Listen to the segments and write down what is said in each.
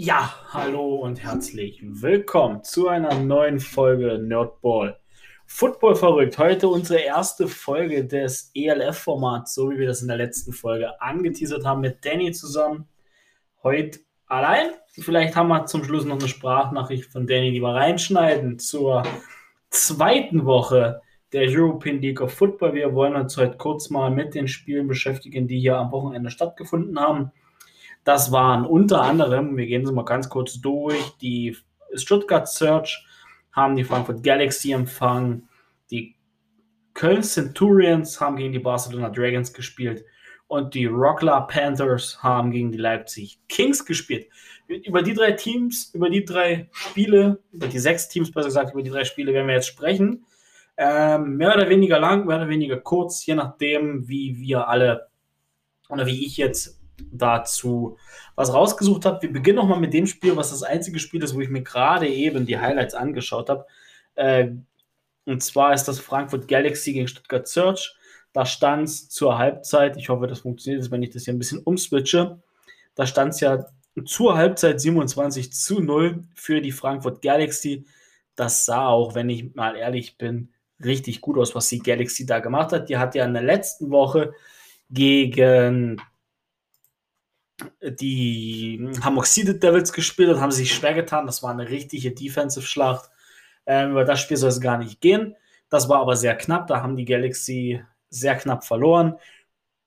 Ja, hallo und herzlich willkommen zu einer neuen Folge Nerdball. Football verrückt. Heute unsere erste Folge des ELF-Formats, so wie wir das in der letzten Folge angeteasert haben, mit Danny zusammen. Heute allein. Vielleicht haben wir zum Schluss noch eine Sprachnachricht von Danny, die wir reinschneiden zur zweiten Woche der European League of Football. Wir wollen uns heute kurz mal mit den Spielen beschäftigen, die hier am Wochenende stattgefunden haben. Das waren unter anderem, wir gehen sie mal ganz kurz durch, die Stuttgart Search haben die Frankfurt Galaxy empfangen, die Köln Centurions haben gegen die Barcelona Dragons gespielt und die Rockler Panthers haben gegen die Leipzig Kings gespielt. Über die drei Teams, über die drei Spiele, über die sechs Teams besser gesagt, über die drei Spiele werden wir jetzt sprechen. Ähm, mehr oder weniger lang, mehr oder weniger kurz, je nachdem, wie wir alle oder wie ich jetzt dazu was rausgesucht habe. Wir beginnen nochmal mit dem Spiel, was das einzige Spiel ist, wo ich mir gerade eben die Highlights angeschaut habe. Äh, und zwar ist das Frankfurt Galaxy gegen Stuttgart Search. Da stand es zur Halbzeit, ich hoffe, das funktioniert, wenn ich das hier ein bisschen umswitche. Da stand es ja zur Halbzeit 27 zu 0 für die Frankfurt Galaxy. Das sah auch, wenn ich mal ehrlich bin, richtig gut aus, was die Galaxy da gemacht hat. Die hat ja in der letzten Woche gegen die Hamburg Seeded Devils gespielt und haben sich schwer getan. Das war eine richtige Defensive-Schlacht. Ähm, über das Spiel soll es gar nicht gehen. Das war aber sehr knapp. Da haben die Galaxy sehr knapp verloren.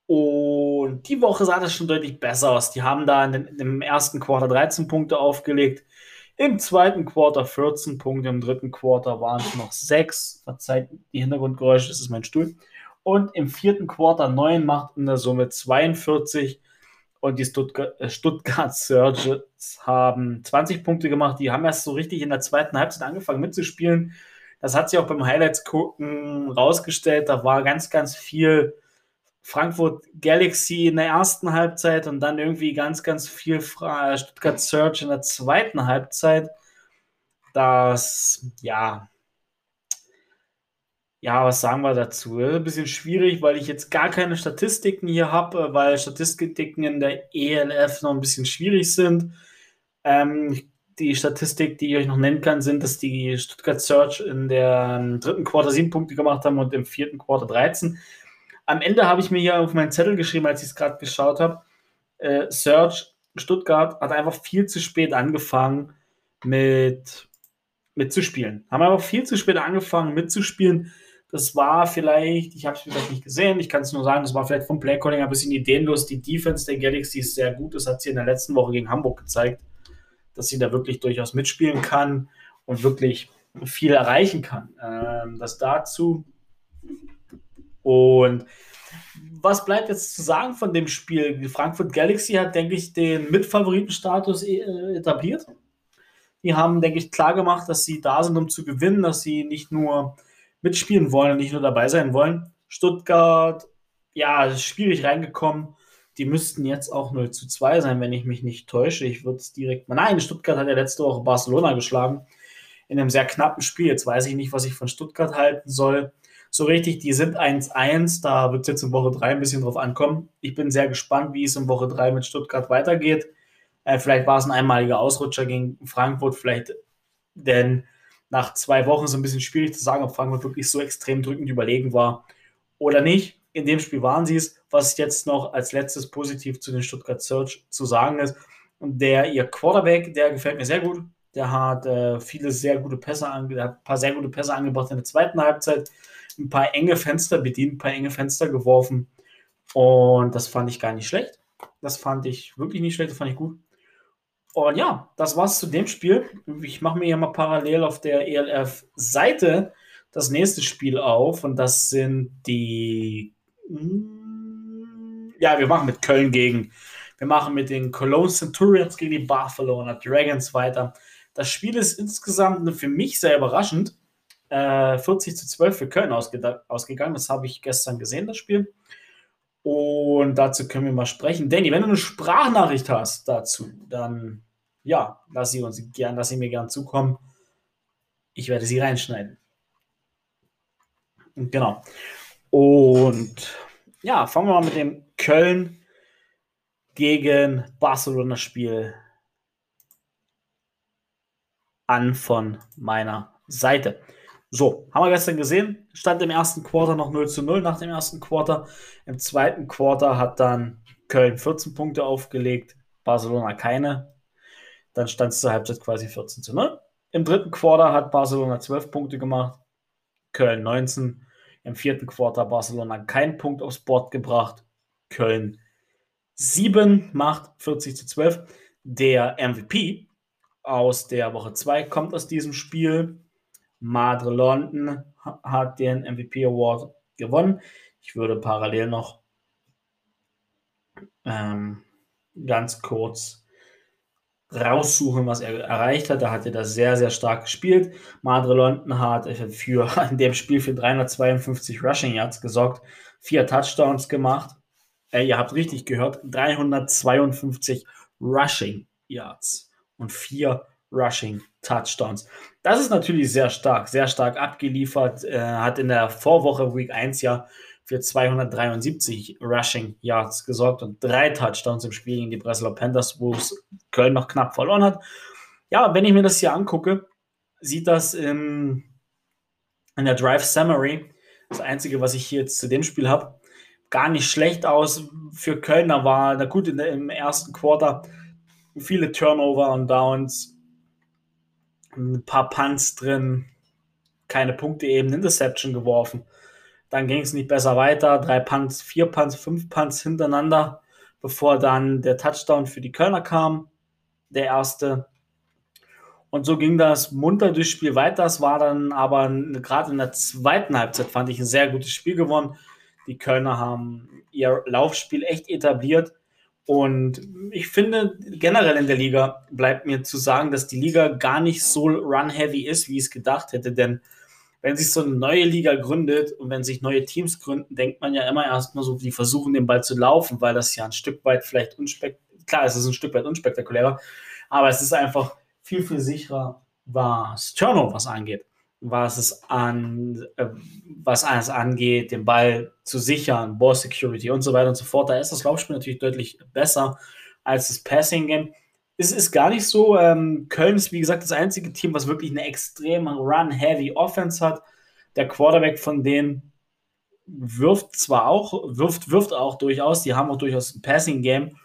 Und die Woche sah das schon deutlich besser aus. Die haben da in den, im ersten Quarter 13 Punkte aufgelegt. Im zweiten Quarter 14 Punkte. Im dritten Quarter waren es noch 6. Verzeiht die Hintergrundgeräusche, das ist mein Stuhl. Und im vierten Quarter 9 macht in der Summe 42 und die Stuttgart, äh, Stuttgart Surges haben 20 Punkte gemacht. Die haben erst so richtig in der zweiten Halbzeit angefangen mitzuspielen. Das hat sich auch beim Highlights gucken rausgestellt. Da war ganz, ganz viel Frankfurt Galaxy in der ersten Halbzeit und dann irgendwie ganz, ganz viel Stuttgart Search in der zweiten Halbzeit. Das, ja, ja, was sagen wir dazu? Ein bisschen schwierig, weil ich jetzt gar keine Statistiken hier habe, weil Statistiken in der ELF noch ein bisschen schwierig sind. Ähm, die Statistik, die ich euch noch nennen kann, sind, dass die Stuttgart Search in der dritten Quarter sieben Punkte gemacht haben und im vierten Quarter 13. Am Ende habe ich mir hier auf meinen Zettel geschrieben, als ich es gerade geschaut habe. Äh, Search Stuttgart hat einfach viel zu spät angefangen mit mitzuspielen. Haben einfach viel zu spät angefangen mitzuspielen das war vielleicht, ich habe es vielleicht nicht gesehen, ich kann es nur sagen, das war vielleicht vom Playcalling ein bisschen ideenlos. Die Defense der Galaxy ist sehr gut. Das hat sie in der letzten Woche gegen Hamburg gezeigt, dass sie da wirklich durchaus mitspielen kann und wirklich viel erreichen kann. Ähm, das dazu. Und was bleibt jetzt zu sagen von dem Spiel? Die Frankfurt Galaxy hat, denke ich, den Mitfavoritenstatus äh, etabliert. Die haben, denke ich, klar gemacht, dass sie da sind, um zu gewinnen, dass sie nicht nur mitspielen wollen und nicht nur dabei sein wollen. Stuttgart, ja, schwierig reingekommen. Die müssten jetzt auch 0 zu 2 sein, wenn ich mich nicht täusche. Ich würde es direkt mal. Nein, Stuttgart hat ja letzte Woche Barcelona geschlagen. In einem sehr knappen Spiel. Jetzt weiß ich nicht, was ich von Stuttgart halten soll. So richtig, die sind 1-1. Da wird es jetzt in Woche 3 ein bisschen drauf ankommen. Ich bin sehr gespannt, wie es in Woche 3 mit Stuttgart weitergeht. Äh, vielleicht war es ein einmaliger Ausrutscher gegen Frankfurt. Vielleicht, denn nach zwei Wochen so ein bisschen schwierig zu sagen, ob Frankfurt wirklich so extrem drückend überlegen war oder nicht. In dem Spiel waren sie es. Was jetzt noch als letztes positiv zu den Stuttgart Search zu sagen ist, und der ihr Quarterback, der gefällt mir sehr gut. Der hat äh, viele sehr gute Pässe ange ein paar sehr gute Pässe angebracht in der zweiten Halbzeit, ein paar enge Fenster bedient, ein paar enge Fenster geworfen. Und das fand ich gar nicht schlecht. Das fand ich wirklich nicht schlecht, das fand ich gut. Und ja, das war's zu dem Spiel. Ich mache mir hier mal parallel auf der ELF-Seite das nächste Spiel auf und das sind die. Ja, wir machen mit Köln gegen. Wir machen mit den Cologne Centurions gegen die Barcelona Dragons weiter. Das Spiel ist insgesamt für mich sehr überraschend. Äh, 40 zu 12 für Köln ausge ausgegangen. Das habe ich gestern gesehen, das Spiel. Und dazu können wir mal sprechen. Danny, wenn du eine Sprachnachricht hast dazu, dann ja, lass sie uns gern, lass sie mir gern zukommen. Ich werde sie reinschneiden. Genau. Und ja, fangen wir mal mit dem Köln gegen Barcelona Spiel an von meiner Seite. So, haben wir gestern gesehen, stand im ersten Quarter noch 0 zu 0 nach dem ersten Quarter. Im zweiten Quarter hat dann Köln 14 Punkte aufgelegt, Barcelona keine. Dann stand es zur Halbzeit quasi 14 zu 0. Im dritten Quarter hat Barcelona 12 Punkte gemacht, Köln 19. Im vierten Quarter Barcelona keinen Punkt aufs Board gebracht, Köln 7 macht 40 zu 12. Der MVP aus der Woche 2 kommt aus diesem Spiel. Madre London hat den MVP Award gewonnen. Ich würde parallel noch ähm, ganz kurz raussuchen, was er erreicht hat. Da hat er das sehr, sehr stark gespielt. Madre London hat für, in dem Spiel für 352 Rushing Yards gesorgt, vier Touchdowns gemacht. Äh, ihr habt richtig gehört, 352 Rushing Yards und vier Rushing Touchdowns. Das ist natürlich sehr stark, sehr stark abgeliefert. Äh, hat in der Vorwoche Week 1 ja für 273 Rushing Yards gesorgt und drei Touchdowns im Spiel gegen die Breslau Panthers, wo es Köln noch knapp verloren hat. Ja, wenn ich mir das hier angucke, sieht das in, in der Drive Summary, das Einzige, was ich hier jetzt zu dem Spiel habe, gar nicht schlecht aus. Für Kölner war, na gut, der, im ersten Quarter viele Turnover und Downs, ein paar Punts drin, keine Punkte eben, Interception geworfen. Dann ging es nicht besser weiter. Drei Punts, vier Punts, fünf Punts hintereinander, bevor dann der Touchdown für die Kölner kam, der erste. Und so ging das munter durchs Spiel weiter. Es war dann aber gerade in der zweiten Halbzeit, fand ich, ein sehr gutes Spiel gewonnen. Die Kölner haben ihr Laufspiel echt etabliert und ich finde, generell in der Liga bleibt mir zu sagen, dass die Liga gar nicht so run-heavy ist, wie ich es gedacht hätte. Denn wenn sich so eine neue Liga gründet und wenn sich neue Teams gründen, denkt man ja immer erstmal so, die versuchen den Ball zu laufen, weil das ja ein Stück weit vielleicht unspektakulär, klar, es ist ein Stück weit unspektakulärer, aber es ist einfach viel, viel sicherer, was Turnovers angeht was es an, äh, was alles angeht, den Ball zu sichern, Ball Security und so weiter und so fort. Da ist das Laufspiel natürlich deutlich besser als das Passing Game. Es ist gar nicht so. Ähm, Köln ist, wie gesagt, das einzige Team, was wirklich eine extrem Run-Heavy Offense hat. Der Quarterback von denen wirft zwar auch, wirft, wirft auch durchaus, die haben auch durchaus ein Passing Game,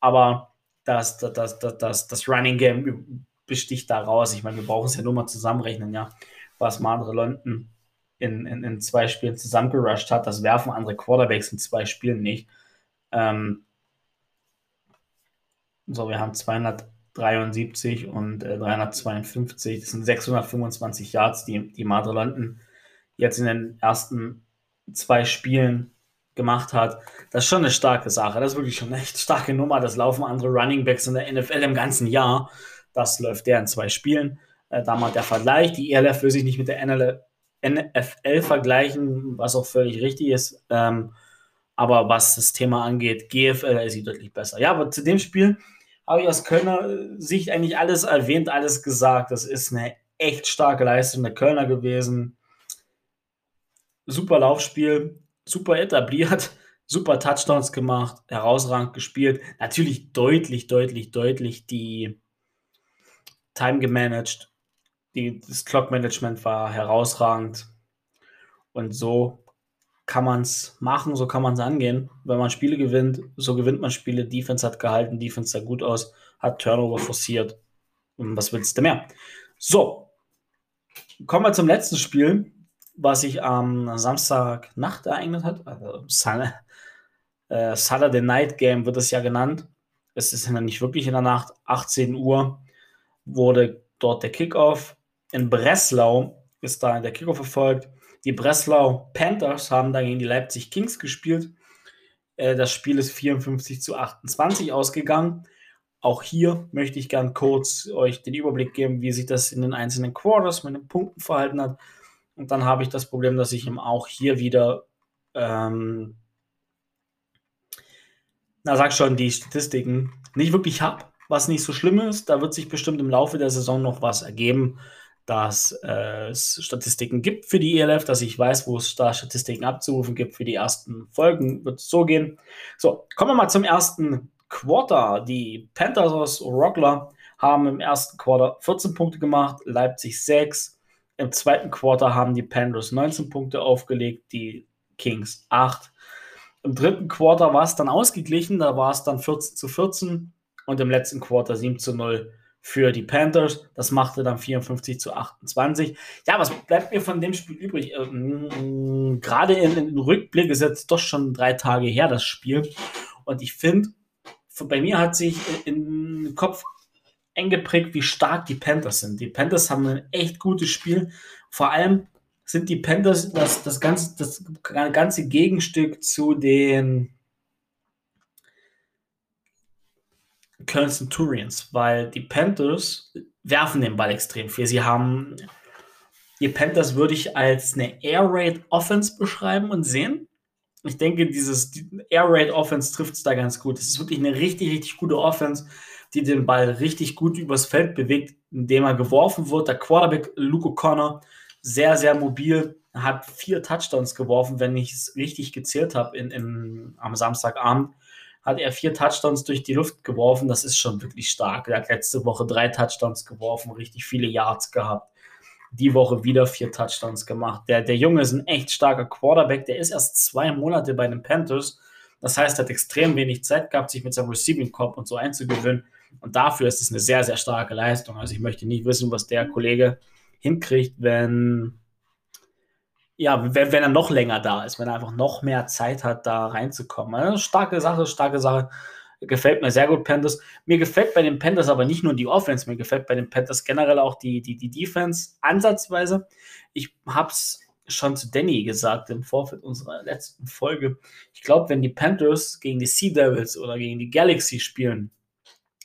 aber das, das, das, das, das Running Game besticht da raus. Ich meine, wir brauchen es ja nur mal zusammenrechnen, ja was Madre London in, in, in zwei Spielen zusammengerusht hat. Das werfen andere Quarterbacks in zwei Spielen nicht. Ähm, so, wir haben 273 und äh, 352. Das sind 625 Yards, die, die Madre London jetzt in den ersten zwei Spielen gemacht hat. Das ist schon eine starke Sache. Das ist wirklich schon eine echt starke Nummer. Das laufen andere Running Backs in der NFL im ganzen Jahr. Das läuft der in zwei Spielen. Äh, da mal der Vergleich. Die ELF will sich nicht mit der NL NFL vergleichen, was auch völlig richtig ist. Ähm, aber was das Thema angeht, GFL ist sie deutlich besser. Ja, aber zu dem Spiel habe ich aus Kölner Sicht eigentlich alles erwähnt, alles gesagt. Das ist eine echt starke Leistung der Kölner gewesen. Super Laufspiel, super etabliert, super Touchdowns gemacht, herausragend gespielt. Natürlich deutlich, deutlich, deutlich die Time gemanagt die, das Clock-Management war herausragend. Und so kann man es machen, so kann man es angehen. Wenn man Spiele gewinnt, so gewinnt man Spiele. Defense hat gehalten, Defense sah gut aus, hat Turnover forciert. Und was willst du mehr? So, kommen wir zum letzten Spiel, was sich am Samstagnacht ereignet hat. Also äh, Saturday Night Game wird es ja genannt. Es ist ja nicht wirklich in der Nacht. 18 Uhr wurde dort der Kickoff in Breslau ist da der Kickoff verfolgt. Die Breslau Panthers haben da gegen die Leipzig Kings gespielt. Äh, das Spiel ist 54 zu 28 ausgegangen. Auch hier möchte ich gern kurz euch den Überblick geben, wie sich das in den einzelnen Quarters mit den Punkten verhalten hat. Und dann habe ich das Problem, dass ich ihm auch hier wieder, ähm, na sag schon, die Statistiken nicht wirklich habe, was nicht so schlimm ist. Da wird sich bestimmt im Laufe der Saison noch was ergeben dass äh, es Statistiken gibt für die ELF, dass ich weiß, wo es da Statistiken abzurufen gibt für die ersten Folgen. Wird so gehen. So, kommen wir mal zum ersten Quarter. Die Panthers aus Rockler haben im ersten Quarter 14 Punkte gemacht, Leipzig 6. Im zweiten Quarter haben die Panthers 19 Punkte aufgelegt, die Kings 8. Im dritten Quarter war es dann ausgeglichen, da war es dann 14 zu 14 und im letzten Quarter 7 zu 0 für die Panthers. Das machte dann 54 zu 28. Ja, was bleibt mir von dem Spiel übrig? Ähm, gerade im Rückblick ist jetzt doch schon drei Tage her, das Spiel. Und ich finde, bei mir hat sich im Kopf eng geprägt, wie stark die Panthers sind. Die Panthers haben ein echt gutes Spiel. Vor allem sind die Panthers das, das, ganze, das ganze Gegenstück zu den Köln Centurions, weil die Panthers werfen den Ball extrem viel. Sie haben die Panthers würde ich als eine Air Raid Offense beschreiben und sehen. Ich denke, dieses Air Raid Offense trifft es da ganz gut. Es ist wirklich eine richtig, richtig gute Offense, die den Ball richtig gut übers Feld bewegt, indem er geworfen wird. Der Quarterback Luke O'Connor, sehr, sehr mobil, hat vier Touchdowns geworfen, wenn ich es richtig gezählt habe am Samstagabend hat er vier Touchdowns durch die Luft geworfen. Das ist schon wirklich stark. Er hat letzte Woche drei Touchdowns geworfen, richtig viele Yards gehabt. Die Woche wieder vier Touchdowns gemacht. Der, der Junge ist ein echt starker Quarterback. Der ist erst zwei Monate bei den Panthers. Das heißt, er hat extrem wenig Zeit gehabt, sich mit seinem Receiving Corp und so einzugewöhnen. Und dafür ist es eine sehr, sehr starke Leistung. Also ich möchte nicht wissen, was der Kollege hinkriegt, wenn ja, wenn, wenn, er noch länger da ist, wenn er einfach noch mehr Zeit hat, da reinzukommen. Also starke Sache, starke Sache. Gefällt mir sehr gut, Panthers. Mir gefällt bei den Panthers aber nicht nur die Offense, mir gefällt bei den Panthers generell auch die, die, die Defense ansatzweise. Ich habe es schon zu Danny gesagt im Vorfeld unserer letzten Folge. Ich glaube, wenn die Panthers gegen die Sea Devils oder gegen die Galaxy spielen,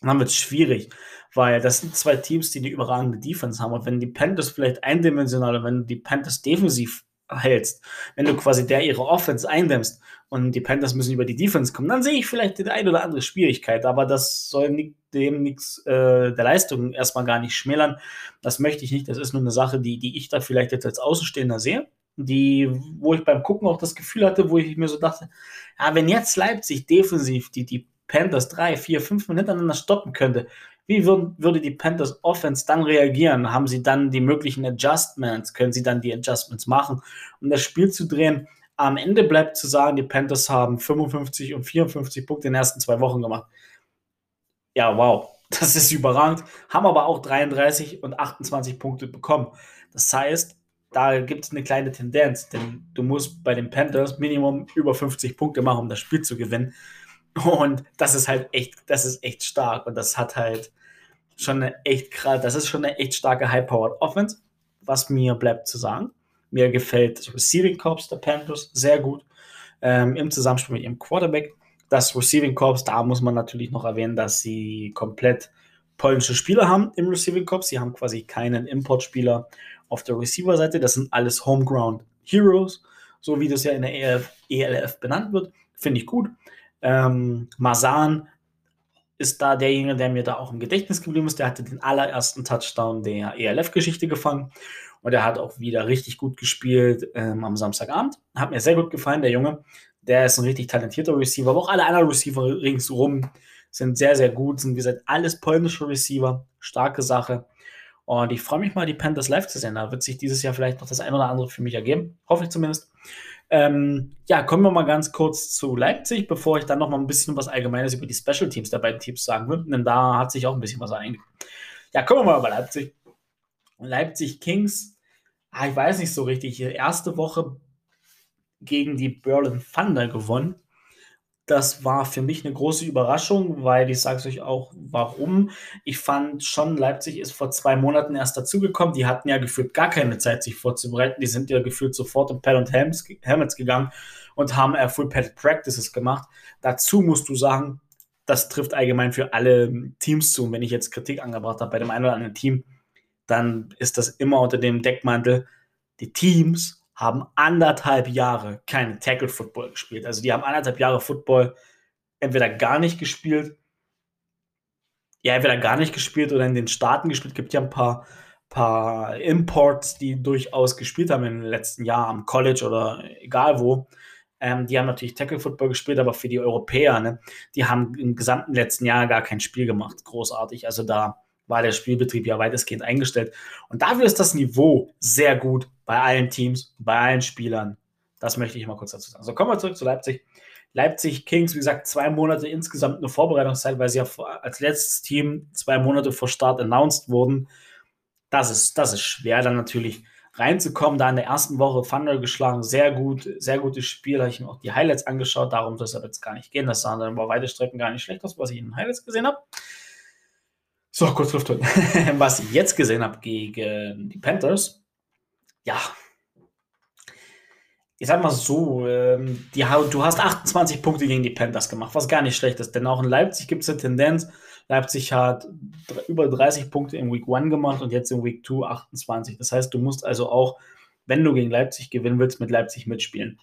dann wird es schwierig, weil das sind zwei Teams, die eine überragende Defense haben. Und wenn die Panthers vielleicht eindimensional, wenn die Panthers defensiv hältst, wenn du quasi der ihre Offense eindämmst und die Panthers müssen über die Defense kommen, dann sehe ich vielleicht die eine oder andere Schwierigkeit, aber das soll nicht, dem nichts äh, der Leistung erstmal gar nicht schmälern. Das möchte ich nicht. Das ist nur eine Sache, die, die ich da vielleicht jetzt als Außenstehender sehe, die, wo ich beim Gucken auch das Gefühl hatte, wo ich mir so dachte, ja, wenn jetzt Leipzig defensiv die, die Panthers drei, vier, fünf Minuten hintereinander stoppen könnte, wie würd, würde die Panthers Offense dann reagieren? Haben sie dann die möglichen Adjustments? Können sie dann die Adjustments machen, um das Spiel zu drehen? Am Ende bleibt zu sagen, die Panthers haben 55 und 54 Punkte in den ersten zwei Wochen gemacht. Ja, wow, das ist überragend. Haben aber auch 33 und 28 Punkte bekommen. Das heißt, da gibt es eine kleine Tendenz, denn du musst bei den Panthers Minimum über 50 Punkte machen, um das Spiel zu gewinnen. Und das ist halt echt, das ist echt stark. Und das hat halt schon eine echt krass, das ist schon eine echt starke High-Powered Offense, was mir bleibt zu sagen. Mir gefällt das Receiving Corps der Panthers sehr gut ähm, im Zusammenspiel mit ihrem Quarterback. Das Receiving Corps, da muss man natürlich noch erwähnen, dass sie komplett polnische Spieler haben im Receiving Corps. Sie haben quasi keinen Importspieler auf der Receiver-Seite. Das sind alles Homeground Heroes, so wie das ja in der ELF, ELF benannt wird. Finde ich gut. Ähm, Masan ist da derjenige, der mir da auch im Gedächtnis geblieben ist. Der hatte den allerersten Touchdown der ELF-Geschichte gefangen. Und er hat auch wieder richtig gut gespielt ähm, am Samstagabend. Hat mir sehr gut gefallen, der Junge. Der ist ein richtig talentierter Receiver. Aber auch alle anderen Receiver ringsrum sind sehr, sehr gut. Sind, wie gesagt, alles polnische Receiver. Starke Sache. Und ich freue mich mal, die Panthers live zu sehen. Da wird sich dieses Jahr vielleicht noch das ein oder andere für mich ergeben. Hoffe ich zumindest. Ähm, ja, kommen wir mal ganz kurz zu Leipzig, bevor ich dann noch mal ein bisschen was Allgemeines über die Special Teams der beiden Teams sagen würde, denn da hat sich auch ein bisschen was eingegangen. Ja, kommen wir mal über Leipzig. Leipzig Kings, ah, ich weiß nicht so richtig, erste Woche gegen die Berlin Thunder gewonnen. Das war für mich eine große Überraschung, weil ich sage es euch auch, warum. Ich fand schon, Leipzig ist vor zwei Monaten erst dazugekommen. Die hatten ja gefühlt gar keine Zeit, sich vorzubereiten. Die sind ja gefühlt sofort in Pad und Helmets gegangen und haben äh, Full Pad Practices gemacht. Dazu musst du sagen, das trifft allgemein für alle Teams zu. Und wenn ich jetzt Kritik angebracht habe bei dem einen oder anderen Team, dann ist das immer unter dem Deckmantel, die Teams haben anderthalb Jahre keine Tackle Football gespielt. Also die haben anderthalb Jahre Football entweder gar nicht gespielt, ja, entweder gar nicht gespielt oder in den Staaten gespielt. Es gibt ja ein paar, paar Imports, die durchaus gespielt haben den letzten Jahren am College oder egal wo. Ähm, die haben natürlich Tackle Football gespielt, aber für die Europäer, ne, die haben im gesamten letzten Jahr gar kein Spiel gemacht. Großartig. Also da war der Spielbetrieb ja weitestgehend eingestellt. Und dafür ist das Niveau sehr gut bei allen Teams, bei allen Spielern. Das möchte ich mal kurz dazu sagen. So, kommen wir zurück zu Leipzig. Leipzig Kings, wie gesagt, zwei Monate insgesamt eine Vorbereitungszeit, weil sie ja als letztes Team zwei Monate vor Start announced wurden. Das ist, das ist schwer, dann natürlich reinzukommen. Da in der ersten Woche Thunder geschlagen, sehr gut, sehr gutes Spiel. Habe ich mir auch die Highlights angeschaut. Darum soll es aber jetzt gar nicht gehen. Das sah dann über weite Strecken gar nicht schlecht aus, was ich in den Highlights gesehen habe. So, kurz Luft holen. was ich jetzt gesehen habe gegen die Panthers, ja, ich sag mal so, ähm, die, du hast 28 Punkte gegen die Panthers gemacht, was gar nicht schlecht ist, denn auch in Leipzig gibt es eine Tendenz. Leipzig hat über 30 Punkte in Week 1 gemacht und jetzt in Week 2 28. Das heißt, du musst also auch, wenn du gegen Leipzig gewinnen willst, mit Leipzig mitspielen.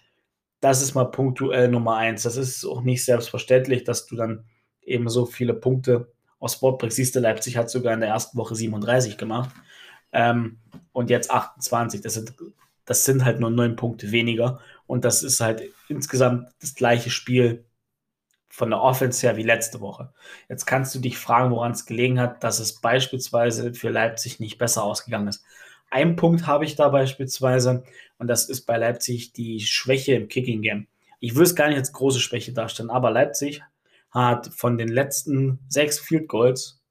Das ist mal punktuell Nummer 1. Das ist auch nicht selbstverständlich, dass du dann eben so viele Punkte aus Sport bringst. Siehst du, Leipzig hat sogar in der ersten Woche 37 gemacht ähm, und jetzt 28. Das sind das sind halt nur neun Punkte weniger. Und das ist halt insgesamt das gleiche Spiel von der Offense her wie letzte Woche. Jetzt kannst du dich fragen, woran es gelegen hat, dass es beispielsweise für Leipzig nicht besser ausgegangen ist. Ein Punkt habe ich da beispielsweise, und das ist bei Leipzig die Schwäche im Kicking Game. Ich will es gar nicht als große Schwäche darstellen, aber Leipzig hat von den letzten sechs Field Goals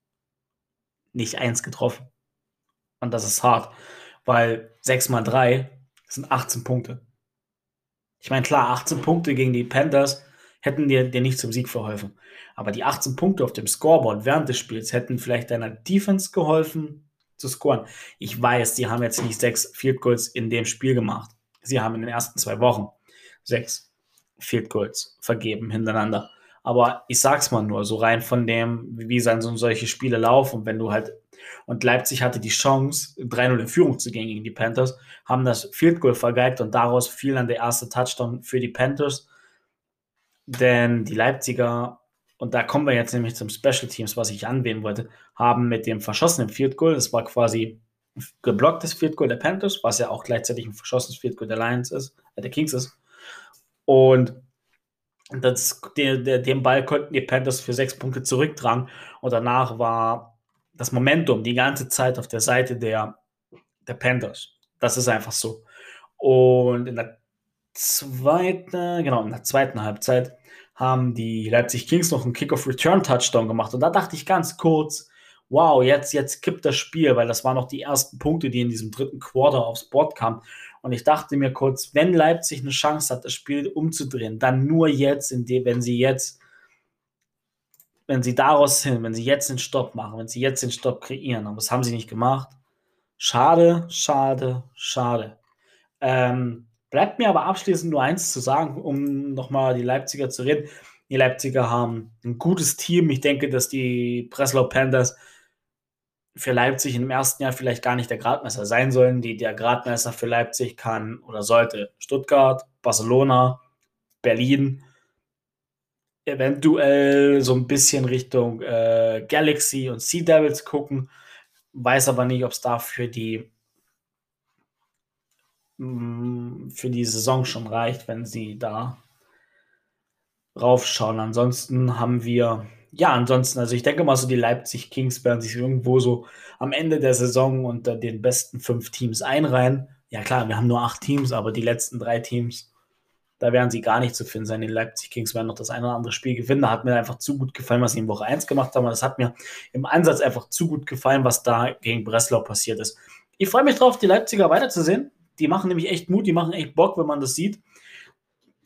nicht eins getroffen. Und das ist hart, weil sechs mal drei sind 18 Punkte. Ich meine, klar, 18 Punkte gegen die Panthers hätten dir, dir nicht zum Sieg verholfen. Aber die 18 Punkte auf dem Scoreboard während des Spiels hätten vielleicht deiner Defense geholfen zu scoren. Ich weiß, die haben jetzt nicht sechs Field Goals in dem Spiel gemacht. Sie haben in den ersten zwei Wochen sechs Field Goals vergeben hintereinander. Aber ich sag's mal nur, so rein von dem, wie dann so solche Spiele laufen, wenn du halt und Leipzig hatte die Chance, 3-0 in Führung zu gehen gegen die Panthers, haben das Field Goal vergeigt und daraus fiel dann der erste Touchdown für die Panthers. Denn die Leipziger, und da kommen wir jetzt nämlich zum Special Teams, was ich anwählen wollte, haben mit dem verschossenen Field Goal, das war quasi geblocktes Field Goal der Panthers, was ja auch gleichzeitig ein verschossenes Field Goal der Lions ist, äh, der Kings ist. Und das, der, der, den Ball konnten die Panthers für sechs Punkte zurücktragen und danach war das Momentum die ganze Zeit auf der Seite der, der Panthers. Das ist einfach so. Und in der zweiten, genau, in der zweiten Halbzeit haben die Leipzig Kings noch einen Kick-of-Return-Touchdown gemacht. Und da dachte ich ganz kurz, wow, jetzt, jetzt kippt das Spiel, weil das waren noch die ersten Punkte, die in diesem dritten Quarter aufs Board kamen. Und ich dachte mir kurz, wenn Leipzig eine Chance hat, das Spiel umzudrehen, dann nur jetzt, dem, wenn sie jetzt wenn sie daraus hin, wenn sie jetzt den Stopp machen, wenn sie jetzt den Stopp kreieren, aber das haben sie nicht gemacht. Schade, schade, schade. Ähm, bleibt mir aber abschließend nur eins zu sagen, um nochmal die Leipziger zu reden. Die Leipziger haben ein gutes Team. Ich denke, dass die Breslau Panthers für Leipzig im ersten Jahr vielleicht gar nicht der Gradmesser sein sollen. Die, der Gradmesser für Leipzig kann oder sollte Stuttgart, Barcelona, Berlin eventuell so ein bisschen Richtung äh, Galaxy und Sea Devils gucken. Weiß aber nicht, ob es dafür die mm, für die Saison schon reicht, wenn sie da raufschauen. Ansonsten haben wir, ja, ansonsten, also ich denke mal so, die Leipzig Kings werden sich irgendwo so am Ende der Saison unter den besten fünf Teams einreihen. Ja klar, wir haben nur acht Teams, aber die letzten drei Teams da werden sie gar nicht zu finden sein. Die Leipzig Kings werden noch das eine oder andere Spiel gewinnen. Da hat mir einfach zu gut gefallen, was sie in Woche 1 gemacht haben. Das hat mir im Ansatz einfach zu gut gefallen, was da gegen Breslau passiert ist. Ich freue mich drauf, die Leipziger weiterzusehen. Die machen nämlich echt Mut, die machen echt Bock, wenn man das sieht.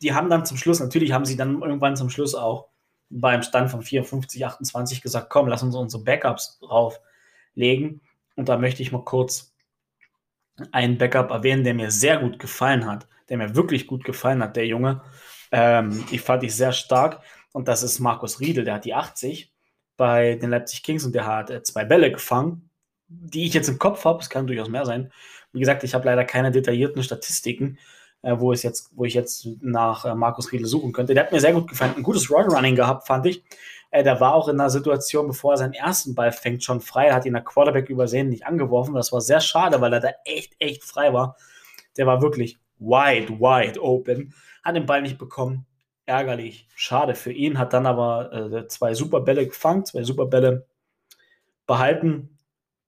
Die haben dann zum Schluss, natürlich haben sie dann irgendwann zum Schluss auch beim Stand von 54, 28 gesagt, komm, lass uns unsere Backups drauflegen. Und da möchte ich mal kurz einen Backup erwähnen, der mir sehr gut gefallen hat der mir wirklich gut gefallen hat, der Junge. Ähm, die fand ich sehr stark. Und das ist Markus Riedel, der hat die 80 bei den Leipzig Kings und der hat äh, zwei Bälle gefangen, die ich jetzt im Kopf habe. Es kann durchaus mehr sein. Wie gesagt, ich habe leider keine detaillierten Statistiken, wo, es jetzt, wo ich jetzt nach äh, Markus Riedel suchen könnte. Der hat mir sehr gut gefallen. Ein gutes Roadrunning gehabt, fand ich. Äh, der war auch in einer Situation, bevor er seinen ersten Ball fängt, schon frei. Hat ihn der Quarterback übersehen, nicht angeworfen. Das war sehr schade, weil er da echt, echt frei war. Der war wirklich wide, wide open. Hat den Ball nicht bekommen. Ärgerlich. Schade für ihn. Hat dann aber äh, zwei super Bälle gefangen, zwei super Bälle behalten.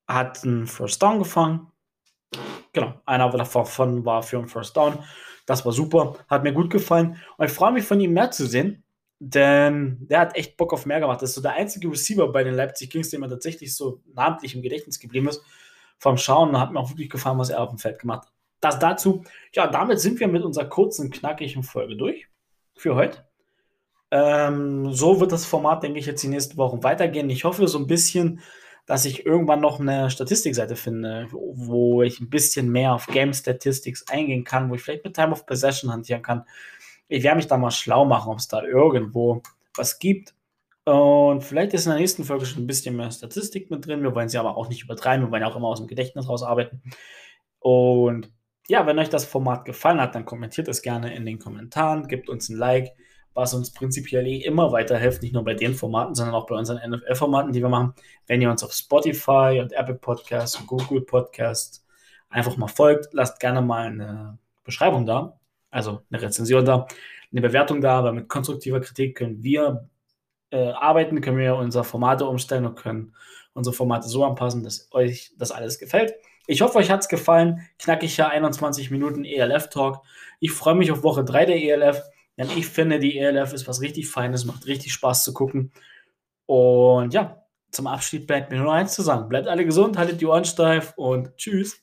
hat einen First Down gefangen. Genau, einer davon war für einen First Down. Das war super, hat mir gut gefallen. Und ich freue mich von ihm mehr zu sehen, denn der hat echt Bock auf mehr gemacht. Das ist so der einzige Receiver bei den Leipzig Kings, der mir tatsächlich so namentlich im Gedächtnis geblieben ist. Vom Schauen hat mir auch wirklich gefallen, was er auf dem Feld gemacht hat. Das dazu. Ja, damit sind wir mit unserer kurzen, knackigen Folge durch für heute. Ähm, so wird das Format, denke ich, jetzt die nächsten Wochen weitergehen. Ich hoffe so ein bisschen, dass ich irgendwann noch eine Statistikseite finde, wo ich ein bisschen mehr auf Game Statistics eingehen kann, wo ich vielleicht mit Time of Possession hantieren kann. Ich werde mich da mal schlau machen, ob es da irgendwo was gibt. Und vielleicht ist in der nächsten Folge schon ein bisschen mehr Statistik mit drin. Wir wollen sie aber auch nicht übertreiben. Wir wollen auch immer aus dem Gedächtnis rausarbeiten. Und ja, wenn euch das Format gefallen hat, dann kommentiert es gerne in den Kommentaren, gebt uns ein Like was uns prinzipiell eh immer weiterhilft, nicht nur bei den Formaten, sondern auch bei unseren NFL-Formaten, die wir machen. Wenn ihr uns auf Spotify und Apple Podcasts und Google Podcasts einfach mal folgt, lasst gerne mal eine Beschreibung da, also eine Rezension da, eine Bewertung da, weil mit konstruktiver Kritik können wir äh, arbeiten, können wir unsere Formate umstellen und können unsere Formate so anpassen, dass euch das alles gefällt. Ich hoffe, euch hat es gefallen. Knackiger 21 Minuten ELF-Talk. Ich freue mich auf Woche 3 der ELF. Denn ich finde, die ELF ist was richtig Feines, macht richtig Spaß zu gucken. Und ja, zum Abschied bleibt mir nur eins zu sagen. Bleibt alle gesund, haltet die Ohren steif und tschüss.